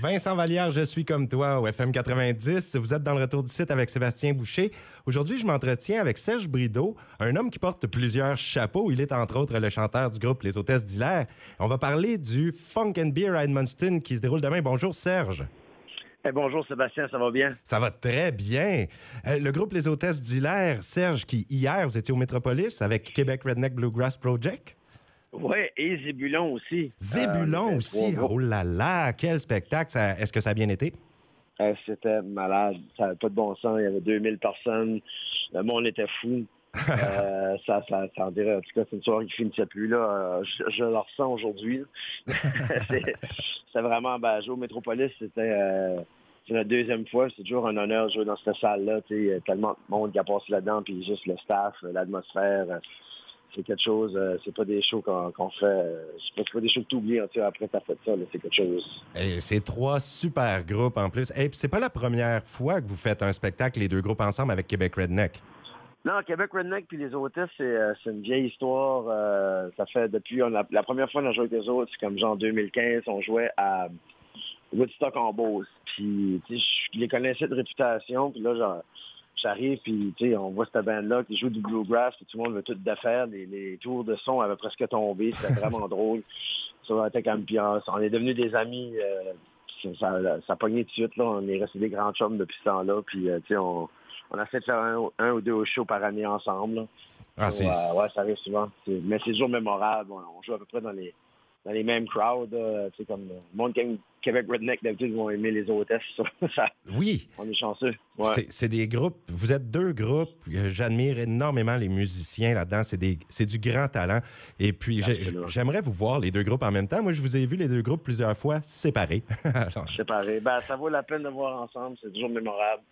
Vincent Vallière, je suis comme toi au FM 90. Vous êtes dans le retour du site avec Sébastien Boucher. Aujourd'hui, je m'entretiens avec Serge Brideau, un homme qui porte plusieurs chapeaux. Il est entre autres le chanteur du groupe Les Hôtesses d'Hilaire. On va parler du Funk and Beer à Edmundston qui se déroule demain. Bonjour Serge. Eh, bonjour Sébastien, ça va bien? Ça va très bien. Euh, le groupe Les Hôtesses d'Hilaire, Serge, qui hier, vous étiez au Métropolis avec Québec Redneck Bluegrass Project. Oui, et Zébulon aussi. Zébulon Euh, aussi? Oh là là, quel spectacle. Est-ce que ça a bien été? Euh, C'était malade. Ça n'avait pas de bon sens. Il y avait 2000 personnes. Le monde était fou. Euh, ça, ça, ça en dirait, en tout cas, c'est une soirée qui finissait plus, là. Je, je le ressens aujourd'hui. c'est vraiment, ben, jouer au Métropolis, c'était, euh, c'est la deuxième fois. C'est toujours un honneur de jouer dans cette salle-là. Il y a tellement de monde qui a passé là-dedans, puis juste le staff, l'atmosphère. C'est quelque chose, euh, c'est pas des shows qu'on fait, euh, c'est pas, des shows que tu oublies, tu sais, après t'as fait ça, c'est quelque chose. Et C'est trois super groupes en plus. Et puis c'est pas la première fois que vous faites un spectacle, les deux groupes ensemble avec Québec Redneck. Non, Québec Redneck puis les c'est euh, c'est une vieille histoire. ça fait depuis on a, la première fois qu'on a joué avec les autres, c'est comme genre 2015, on jouait à Woodstock en Beauce. Puis je les connaissais de réputation, puis là genre j'arrive puis on voit cette bande-là qui joue du bluegrass, puis tout le monde veut tout défaire, les, les tours de son avaient presque tombé, c'était vraiment drôle. Ça a été comme puis on, on est devenus des amis. euh, ça, ça, a pogné tout de suite, là. On est restés des grands chums depuis ce temps-là. Puis, euh, on, on essaie de faire un, un ou deux shows par année ensemble. là. Ah, c'est- euh, ouais, ça arrive souvent. C'est- Mais c'est toujours mémorable. On, on joue à peu près dans les dans les mêmes crowds. sais, comme euh, le monde qui aime Québec Redneck, d'habitude, vont aimer les hôtesses. ça. Oui, on est chanceux. Ouais. c'est- des groupes. Vous êtes deux groupes. Euh, J'admire énormément les musiciens là-dedans. C'est des- c'est du grand talent. Et puis, j'aimerais vous voir les deux groupes en même temps. Moi, je vous ai vu les deux groupes plusieurs fois séparés. Alors, Séparés. Ben, ça vaut la peine de voir ensemble. C'est toujours mémorable.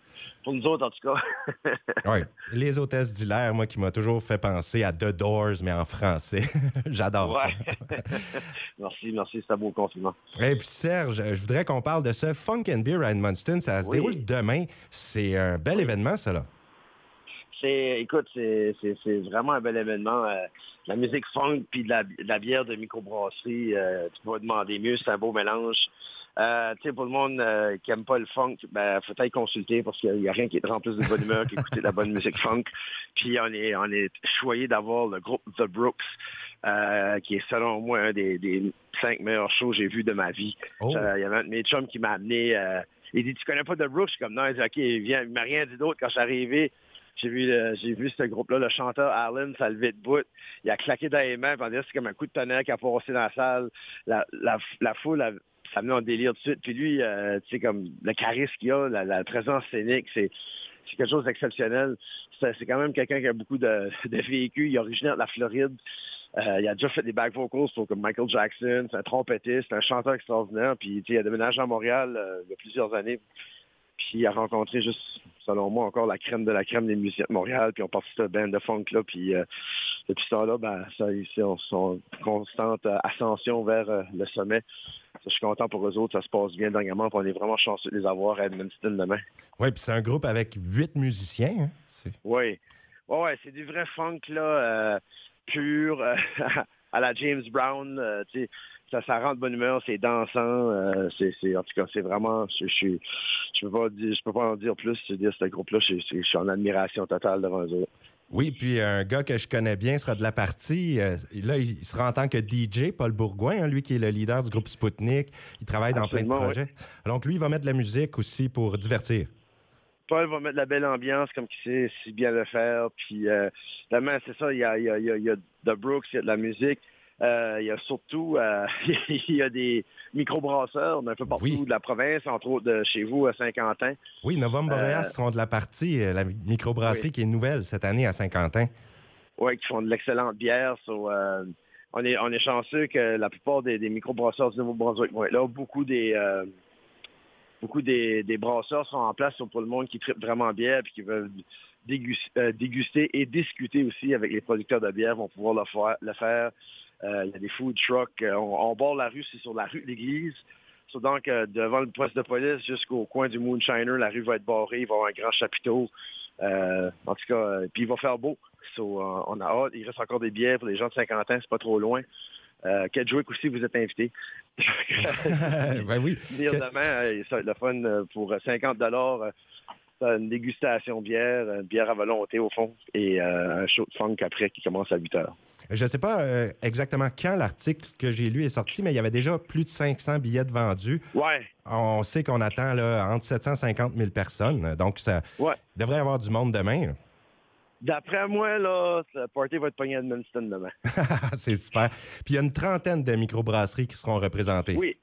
Pour nous autres, en tout cas. ouais. Les hôtesses d'Hilaire, moi, qui m'a toujours fait penser à The Doors, mais en français. J'adore ça. merci, merci. C'est un beau compliment. Et puis Serge, je voudrais qu'on parle de ce Funk and Beer à Edmundston. Ça se Oui. déroule demain. C'est un bel événement, ça là. C'est, écoute, c'est, vraiment un bel événement. Euh, la musique funk puis de la, de la bière de microbrasserie, euh, tu peux pas demander mieux, c'est un beau mélange. Euh, tu sais, pour le monde euh, qui aime pas le funk, ben, faut être consulter parce qu'il y a rien qui te rend plus de bonne humeur qu'écouter de la bonne musique funk. Puis on est, on est choyé d'avoir le groupe The Brooks, euh, qui est selon moi un des, des cinq meilleurs shows que j'ai vus de ma vie. Oh. Euh, Il y avait un de mes chums qui m'a amené. il dit Tu connais pas The Brooks? Je suis comme non, il dit OK, viens, il m'a rien dit d'autre quand je suis arrivé. J'ai vu, euh, j'ai vu ce groupe-là, le chanteur Allen, ça levé de bout. Il a claqué dans les mains, que c'est comme un coup de tonnerre qui a passé dans la salle. La, la, la foule, a- ça venait en délire tout de suite. Puis lui, euh, tu sais, comme le charisme qu'il a, la, présence scénique, c'est quelque chose d'exceptionnel. C'est quand même quelqu'un qui a beaucoup de, de vécu. Il est originaire de la Floride. Euh, il a déjà fait des back vocals pour comme Michael Jackson. C'est un trompettiste, un chanteur extraordinaire. Puis il a déménagé à Montréal euh, il y a plusieurs années. Puis il a rencontré juste, selon moi, encore la crème de la crème des musiciens de Montréal. Puis on part cette band de funk là. Puis depuis ce temps-là, ben, ça, c'est en constante ascension vers le sommet. Je suis content pour eux autres. Ça se passe bien dernièrement. On est vraiment chanceux de les avoir à Edmundston demain. Oui, puis c'est un groupe avec huit musiciens. hein. Oui. Ouais, ouais, c'est du vrai funk, là, euh, pur, euh, à la James Brown. euh, ça, ça rend de bonne humeur, c'est dansant. c'est, en tout cas, c'est vraiment... Je, je, peux pas je peux pas en dire plus. Je veux dire, ce groupe-là, je, je- je suis en admiration totale devant eux autres. Oui, puis un gars que je connais bien sera de la partie. euh, là, il sera en tant que DJ, Paul Bourgoin, hein, lui qui est le leader du groupe Spoutnik. Il travaille dans plein de projets. Donc, lui, il va mettre de la musique aussi pour divertir. Paul va mettre de la belle ambiance comme qu'il sait si bien le faire. Puis, euh, c'est ça, il y a, il y, a, il y a- il y a The Brooks, il y a de la musique. Euh, il y a surtout euh, il y a des microbrasseurs un peu partout Oui. de la province, entre autres de chez vous à Saint-Quentin. Oui, Boreas Euh, seront de la partie, euh, la microbrasserie oui. qui est nouvelle cette année à Saint-Quentin. Oui, qui font de l'excellente bière. So, euh, on, est, on est chanceux que la plupart des, des microbrasseurs du Nouveau-Brunswick vont être là. Beaucoup des euh, beaucoup des, des brasseurs sont en place pour le monde qui tripe vraiment bière et qui veulent dégus- euh, déguster et discuter aussi avec les producteurs de bière vont pouvoir le faire. Le faire. Euh, il y a des food trucks. Euh, On, on bord la rue, c'est sur la rue de l'église. So, donc, euh, devant le poste de police jusqu'au coin du Moonshiner, la rue va être barrée. Il va y avoir un grand chapiteau. Euh, en tout cas, euh, puis il va faire beau. So, on a hâte. Il reste encore des billets pour les gens de 50 ans. C'est pas trop loin. Euh, Kedgewick aussi, vous êtes invité. ben oui. Venir demain, ça va être le fun pour 50 dollars. Une dégustation bière, une bière à volonté au fond, et un show de funk après qui commence à 8 heures. Je ne sais pas exactement quand l'article que j'ai lu est sorti, mais il y avait déjà plus de 500 billets de vendus. Ouais. On sait qu'on attend là, entre 750 000 personnes, donc ça devrait y avoir du monde demain. D'après moi, là, le party va être pogné à Edmundston demain. c'est super. Puis il y a une trentaine de microbrasseries qui seront représentées. Oui.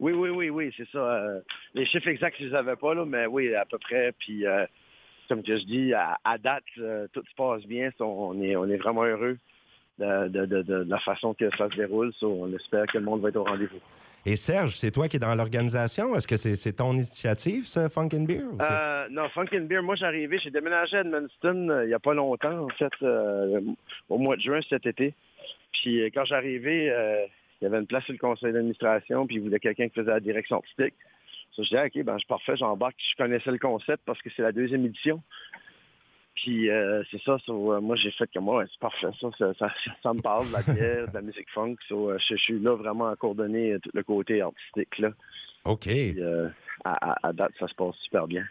Oui, oui, oui, oui, c'est ça. Euh, les chiffres exacts, je les avais pas, là, mais oui, à peu près. Puis, euh, comme je dis, à, date, euh, tout se passe bien. On est, on est vraiment heureux de, la façon que ça se déroule. on espère que le monde va être au rendez-vous. Et Serge, c'est toi qui es dans l'organisation? Est-ce que c'est ton initiative, ce Funkin' Beer? Euh, non, Funkin' Beer, moi, j'ai arrivé, j'ai déménagé à Edmundston euh, il n'y a pas longtemps, en fait, euh, au mois de juin cet été. Puis quand arrivé, il y avait une place sur le conseil d'administration, puis il voulait quelqu'un qui faisait la direction artistique. je disais, OK, ben, je suis parfait, j'embarque. Je connaissais le concept parce que c'est la deuxième édition. Puis euh, c'est ça, euh, moi j'ai fait comme moi, c'est parfait, ça, ça, me parle de la bière, de la musique funk. Euh, je, suis là vraiment à coordonner tout le côté artistique. Là. OK. à, date, ça se passe super bien.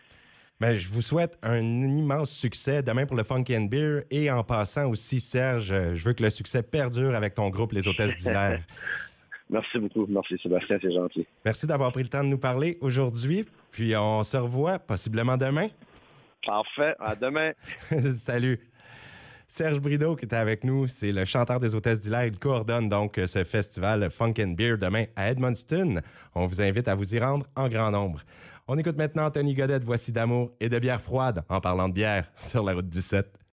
Mais ben, je vous souhaite un immense succès demain pour le Funk and Beer et en passant aussi, Serge, je veux que le succès perdure avec ton groupe Les Hôtesses d'hilaire. Merci beaucoup. Merci Sébastien, c'est gentil. Merci d'avoir pris le temps de nous parler aujourd'hui. Puis on se revoit possiblement demain. Parfait. À demain. Salut. Serge Brideau qui était avec nous, c'est le chanteur des Hôtesses d'Hilaire. Il coordonne donc ce festival Funk and Beer demain à Edmundston. On vous invite à vous y rendre en grand nombre. On écoute maintenant Anthony Godette, voici d'amour et de bière froide en parlant de bière sur la route 17.